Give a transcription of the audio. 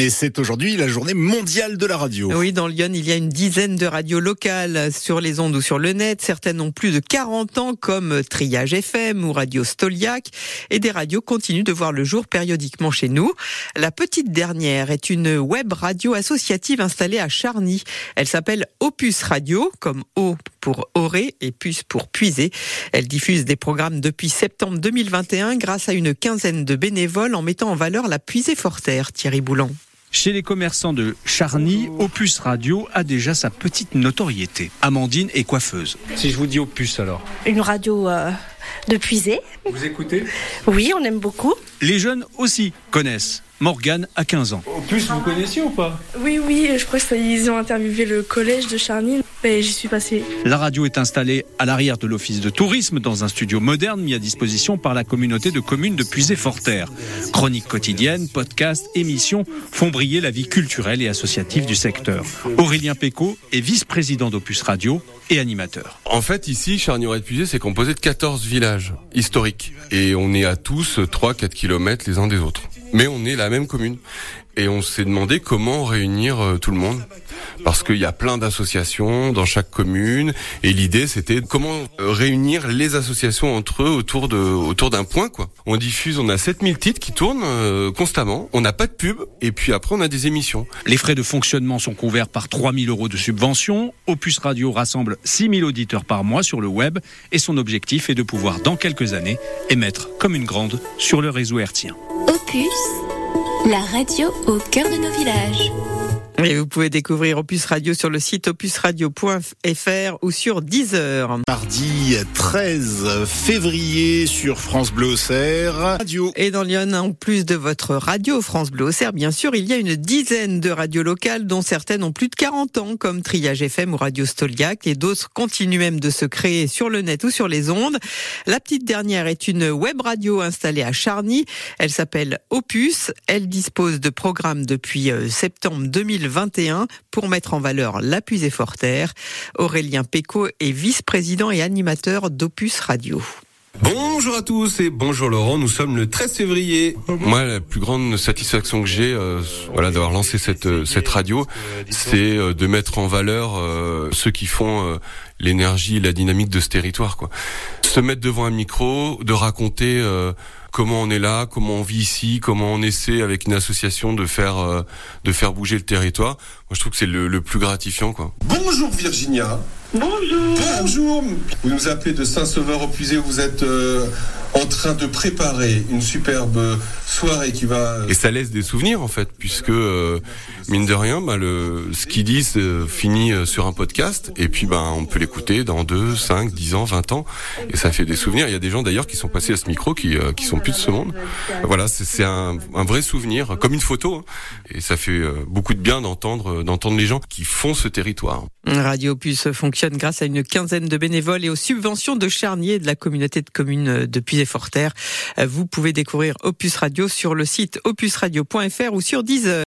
Et c'est aujourd'hui la journée mondiale de la radio. Oui, dans Lyon, il y a une dizaine de radios locales sur les ondes ou sur le net. Certaines ont plus de 40 ans, comme Triage FM ou Radio Stoliac. Et des radios continuent de voir le jour périodiquement chez nous. La petite dernière est une web radio associative installée à Charny. Elle s'appelle Opus Radio, comme O pour orer et puce pour puiser. Elle diffuse des programmes depuis septembre 2021 grâce à une quinzaine de bénévoles en mettant en valeur la puisée forterre. Thierry Boulan. Chez les commerçants de Charny, Opus Radio a déjà sa petite notoriété. Amandine est coiffeuse. Si je vous dis Opus alors Une radio euh, de puiser. Vous écoutez? Oui, on aime beaucoup. Les jeunes aussi connaissent. Morgane a 15 ans. Opus, vous connaissiez ou pas? Oui, oui, je crois qu'ils ont interviewé le collège de Charny j'y suis passée. La radio est installée à l'arrière de l'office de tourisme dans un studio moderne mis à disposition par la communauté de communes de Puisé-Forterre. Chroniques quotidiennes, podcasts, émissions font briller la vie culturelle et associative du secteur. Aurélien Péco est vice-président d'Opus Radio et animateur. En fait, ici, Charny-Auret-Puisé, c'est composé de 14 villages historiques. Et on est à tous 3-4 kilomètres les uns des autres. Mais on est la même commune. Et on s'est demandé comment réunir euh, tout le monde. Parce qu'il y a plein d'associations dans chaque commune. Et l'idée, c'était comment euh, réunir les associations entre eux autour de, autour d'un point, quoi. On diffuse, on a 7000 titres qui tournent euh, constamment. On n'a pas de pub. Et puis après, on a des émissions. Les frais de fonctionnement sont couverts par 3000 euros de subvention. Opus Radio rassemble 6000 auditeurs par mois sur le web. Et son objectif est de pouvoir, dans quelques années, émettre comme une grande sur le réseau hertzien. La radio au cœur de nos villages. Et vous pouvez découvrir Opus Radio sur le site opusradio.fr ou sur Deezer. Mardi 13 février sur France Bleu Auxerre. Radio. Et dans Lyon, en plus de votre radio France Bleu Auxerre, bien sûr, il y a une dizaine de radios locales dont certaines ont plus de 40 ans, comme Triage FM ou Radio Stoliac, et d'autres continuent même de se créer sur le net ou sur les ondes. La petite dernière est une web radio installée à Charny. Elle s'appelle Opus. Elle dispose de programmes depuis euh, septembre 2020 2021 pour mettre en valeur la puisée forterre. Aurélien Péco est vice-président et animateur d'Opus Radio. Bonjour à tous et bonjour Laurent, nous sommes le 13 février. Moi, la plus grande satisfaction que j'ai, euh, voilà, d'avoir lancé cette euh, cette radio, c'est euh, de mettre en valeur ceux qui font l'énergie et la dynamique de ce territoire, quoi. Se mettre devant un micro, de raconter comment on est là, comment on vit ici, comment on essaie avec une association de faire euh, de faire bouger le territoire. Moi, je trouve que c'est le, le plus gratifiant, quoi. Bonjour Virginia. Bonjour. Bonjour. Vous nous appelez de Saint-Sauveur au Puisé. Vous êtes euh, en train de préparer une superbe soirée qui va. Et ça laisse des souvenirs en fait, puisque euh, mine de rien, bah, le, ce qu'ils disent euh, finit euh, sur un podcast, et puis bah, on peut l'écouter dans 2, 5, 10 ans, 20 ans, et ça fait des souvenirs. Il y a des gens d'ailleurs qui sont passés à ce micro qui euh, qui sont plus de ce monde. Voilà, c'est c'est un, un vrai souvenir, comme une photo, hein. et ça fait euh, beaucoup de bien d'entendre d'entendre les gens qui font ce territoire. Radio Opus fonctionne grâce à une quinzaine de bénévoles et aux subventions de Charnier et de la communauté de communes Puisé-Forterre. Vous pouvez découvrir Opus Radio sur le site opusradio.fr ou sur Deezer.